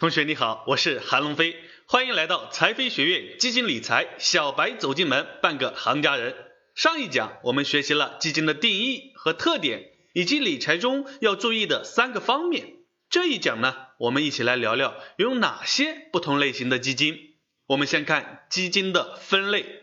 同学你好，我是韩龙飞，欢迎来到财飞学院基金理财小白走进门，半个行家人。上一讲我们学习了基金的定义和特点，以及理财中要注意的三个方面。这一讲呢，我们一起来聊聊有哪些不同类型的基金。我们先看基金的分类。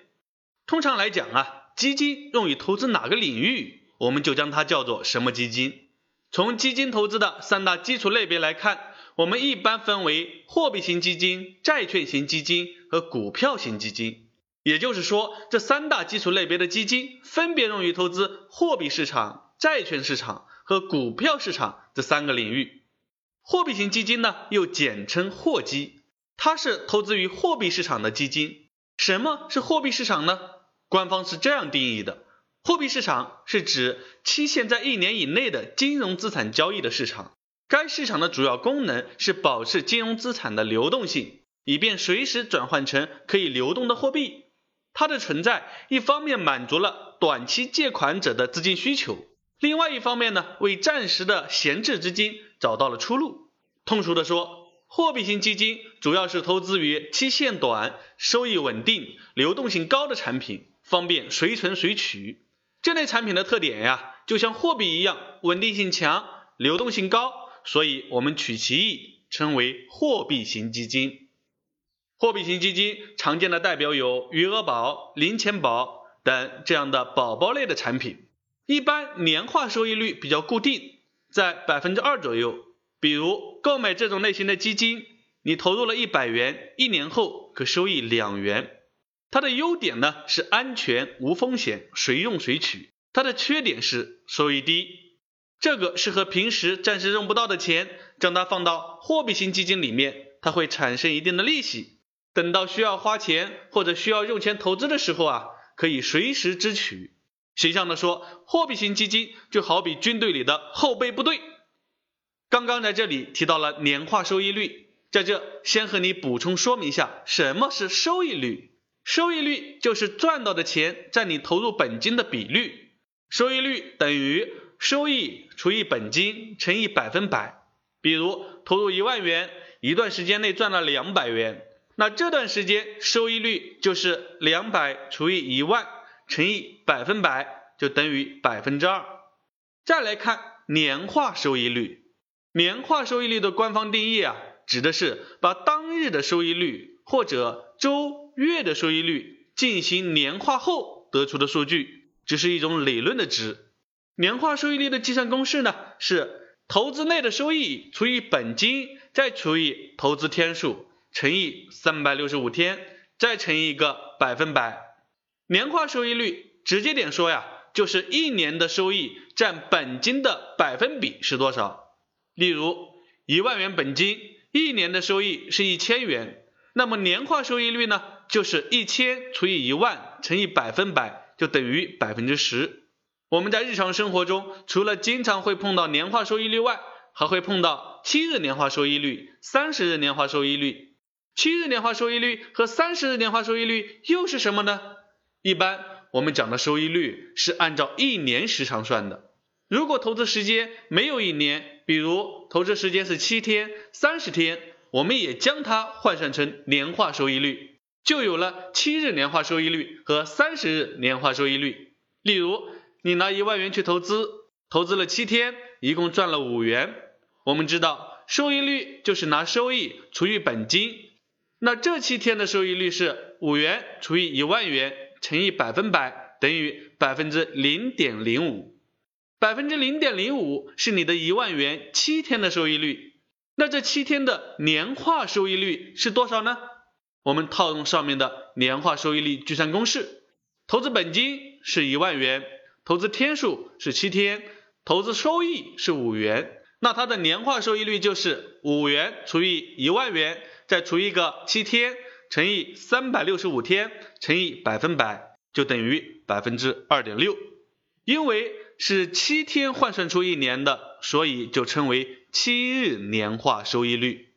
通常来讲啊，基金用于投资哪个领域，我们就将它叫做什么基金。从基金投资的三大基础类别来看。我们一般分为货币型基金、债券型基金和股票型基金。也就是说，这三大基础类别的基金分别用于投资货币市场、债券市场和股票市场这三个领域。货币型基金呢，又简称货基，它是投资于货币市场的基金。什么是货币市场呢？官方是这样定义的：货币市场是指期限在一年以内的金融资产交易的市场。该市场的主要功能是保持金融资产的流动性，以便随时转换成可以流动的货币。它的存在，一方面满足了短期借款者的资金需求，另外一方面呢，为暂时的闲置资金找到了出路。通俗的说，货币型基金主要是投资于期限短、收益稳定、流动性高的产品，方便随存随取。这类产品的特点呀，就像货币一样，稳定性强，流动性高。所以，我们取其意，称为货币型基金。货币型基金常见的代表有余额宝、零钱宝等这样的宝宝类的产品，一般年化收益率比较固定，在百分之二左右。比如购买这种类型的基金，你投入了一百元，一年后可收益两元。它的优点呢是安全无风险，随用随取。它的缺点是收益低。这个是和平时暂时用不到的钱，将它放到货币型基金里面，它会产生一定的利息。等到需要花钱或者需要用钱投资的时候啊，可以随时支取。形象的说，货币型基金就好比军队里的后备部队。刚刚在这里提到了年化收益率，在这先和你补充说明一下，什么是收益率？收益率就是赚到的钱占你投入本金的比率，收益率等于。收益除以本金乘以百分百，比如投入一万元，一段时间内赚了两百元，那这段时间收益率就是两百除以一万乘以百分百，就等于百分之二。再来看年化收益率，年化收益率的官方定义啊，指的是把当日的收益率或者周月的收益率进行年化后得出的数据，只是一种理论的值。年化收益率的计算公式呢，是投资内的收益除以本金，再除以投资天数乘以三百六十五天，再乘以一个百分百。年化收益率直接点说呀，就是一年的收益占本金的百分比是多少。例如一万元本金，一年的收益是一千元，那么年化收益率呢，就是一千除以一万乘以百分百，就等于百分之十。我们在日常生活中，除了经常会碰到年化收益率外，还会碰到七日年化收益率、三十日年化收益率。七日年化收益率和三十日年化收益率又是什么呢？一般我们讲的收益率是按照一年时长算的。如果投资时间没有一年，比如投资时间是七天、三十天，我们也将它换算成年化收益率，就有了七日年化收益率和三十日年化收益率。例如。你拿一万元去投资，投资了七天，一共赚了五元。我们知道收益率就是拿收益除以本金，那这七天的收益率是五元除以一万元乘以百分百，等于百分之零点零五。百分之零点零五是你的一万元七天的收益率。那这七天的年化收益率是多少呢？我们套用上面的年化收益率计算公式，投资本金是一万元。投资天数是七天，投资收益是五元，那它的年化收益率就是五元除以一万元，再除一个七天，乘以三百六十五天，乘以百分百，就等于百分之二点六。因为是七天换算出一年的，所以就称为七日年化收益率。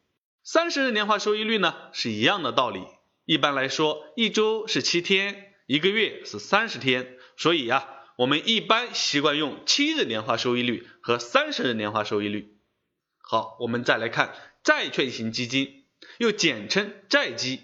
三十日年化收益率呢是一样的道理。一般来说，一周是七天，一个月是三十天，所以呀。我们一般习惯用七日年化收益率和三十日年化收益率。好，我们再来看债券型基金，又简称债基，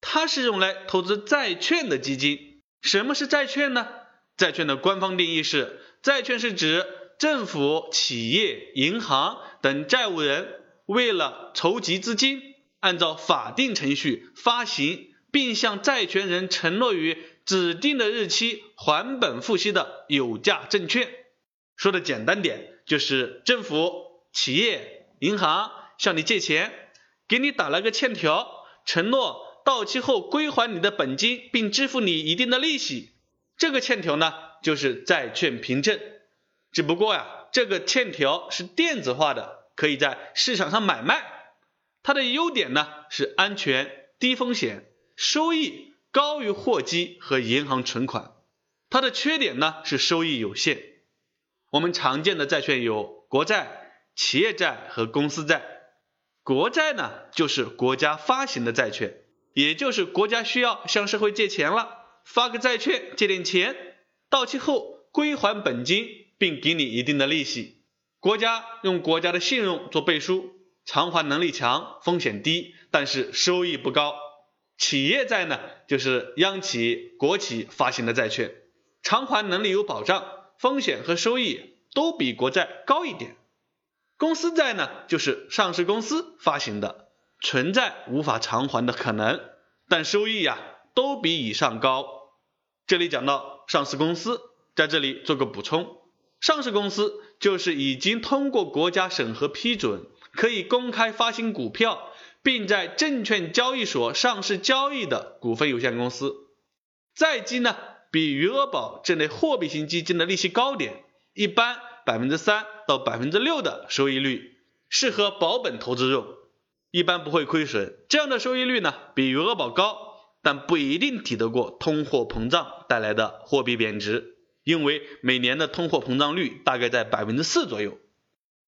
它是用来投资债券的基金。什么是债券呢？债券的官方定义是，债券是指政府、企业、银行等债务人为了筹集资金，按照法定程序发行，并向债权人承诺于指定的日期还本付息的有价证券。说的简单点，就是政府、企业、银行向你借钱，给你打了个欠条，承诺到期后归还你的本金，并支付你一定的利息。这个欠条呢，就是债券凭证。只不过呀，这个欠条是电子化的，可以在市场上买卖。它的优点呢是安全、低风险、收益高于货基和银行存款。它的缺点呢是收益有限。我们常见的债券有国债、企业债和公司债。国债呢，就是国家发行的债券，也就是国家需要向社会借钱了，发个债券借点钱，到期后归还本金，并给你一定的利息。国家用国家的信用做背书，偿还能力强，风险低，但是收益不高。企业债呢，就是央企、国企发行的债券，偿还能力有保障。风险和收益都比国债高一点。公司债呢，就是上市公司发行的，存在无法偿还的可能，但收益呀都比以上高。这里讲到上市公司，在这里做个补充：上市公司就是已经通过国家审核批准，可以公开发行股票，并在证券交易所上市交易的股份有限公司。债基呢？比余额宝这类货币型基金的利息高点，一般百分之三到百分之六的收益率，适合保本投资用，一般不会亏损。这样的收益率呢，比余额宝高，但不一定抵得过通货膨胀带来的货币贬值，因为每年的通货膨胀率大概在百分之四左右。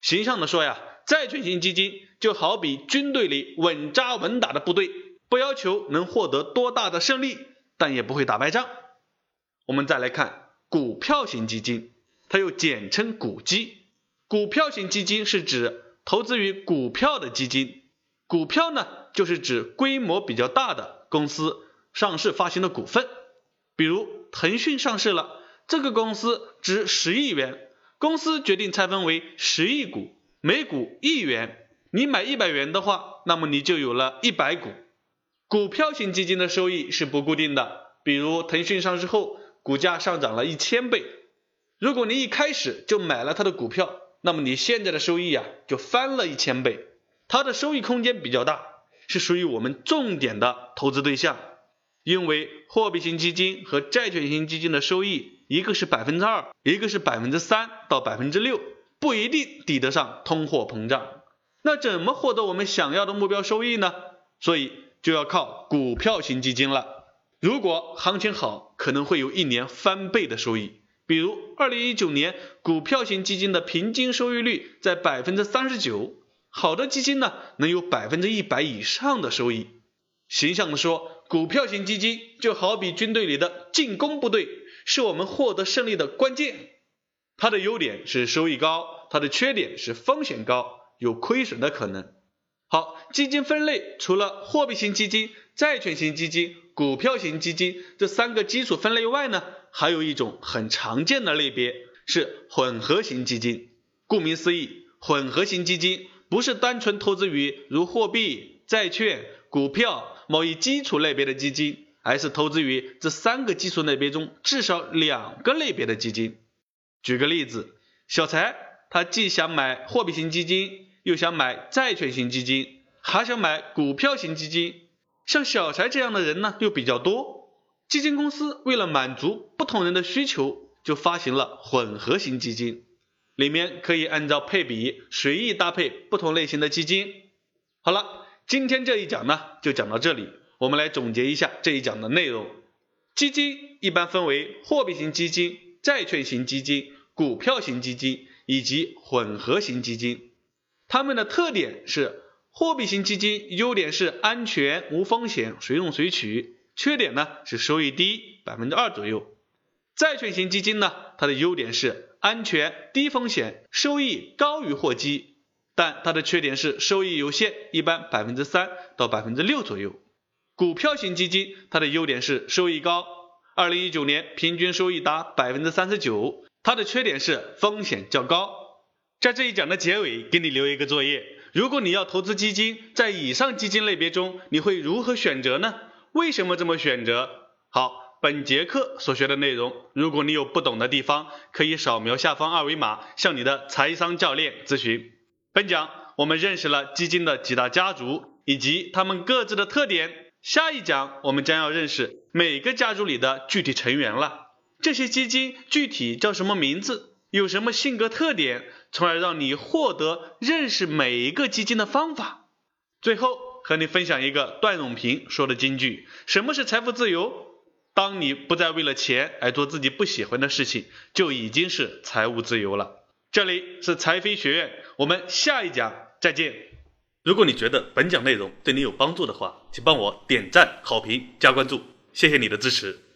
形象的说呀，债券型基金就好比军队里稳扎稳打的部队，不要求能获得多大的胜利，但也不会打败仗。我们再来看股票型基金，它又简称股基。股票型基金是指投资于股票的基金。股票呢，就是指规模比较大的公司上市发行的股份。比如腾讯上市了，这个公司值十亿元，公司决定拆分为十亿股，每股一元。你买一百元的话，那么你就有了一百股。股票型基金的收益是不固定的，比如腾讯上市后。股价上涨了一千倍，如果你一开始就买了它的股票，那么你现在的收益啊就翻了一千倍。它的收益空间比较大，是属于我们重点的投资对象。因为货币型基金和债券型基金的收益，一个是百分之二，一个是百分之三到百分之六，不一定抵得上通货膨胀。那怎么获得我们想要的目标收益呢？所以就要靠股票型基金了。如果行情好，可能会有一年翻倍的收益。比如，二零一九年股票型基金的平均收益率在百分之三十九，好的基金呢能有百分之一百以上的收益。形象的说，股票型基金就好比军队里的进攻部队，是我们获得胜利的关键。它的优点是收益高，它的缺点是风险高，有亏损的可能。好，基金分类除了货币型基金、债券型基金。股票型基金这三个基础分类外呢，还有一种很常见的类别是混合型基金。顾名思义，混合型基金不是单纯投资于如货币、债券、股票某一基础类别的基金，而是投资于这三个基础类别中至少两个类别的基金。举个例子，小财他既想买货币型基金，又想买债券型基金，还想买股票型基金。像小柴这样的人呢又比较多，基金公司为了满足不同人的需求，就发行了混合型基金，里面可以按照配比随意搭配不同类型的基金。好了，今天这一讲呢就讲到这里，我们来总结一下这一讲的内容。基金一般分为货币型基金、债券型基金、股票型基金以及混合型基金，它们的特点是。货币型基金优点是安全无风险，随用随取；缺点呢是收益低，百分之二左右。债券型基金呢，它的优点是安全低风险，收益高于货基。但它的缺点是收益有限，一般百分之三到百分之六左右。股票型基金它的优点是收益高，二零一九年平均收益达百分之三十九。它的缺点是风险较高。在这一讲的结尾，给你留一个作业：如果你要投资基金，在以上基金类别中，你会如何选择呢？为什么这么选择？好，本节课所学的内容，如果你有不懂的地方，可以扫描下方二维码向你的财商教练咨询。本讲我们认识了基金的几大家族以及他们各自的特点。下一讲我们将要认识每个家族里的具体成员了。这些基金具体叫什么名字？有什么性格特点？从而让你获得认识每一个基金的方法。最后和你分享一个段永平说的金句：什么是财富自由？当你不再为了钱而做自己不喜欢的事情，就已经是财务自由了。这里是财飞学院，我们下一讲再见。如果你觉得本讲内容对你有帮助的话，请帮我点赞、好评、加关注，谢谢你的支持。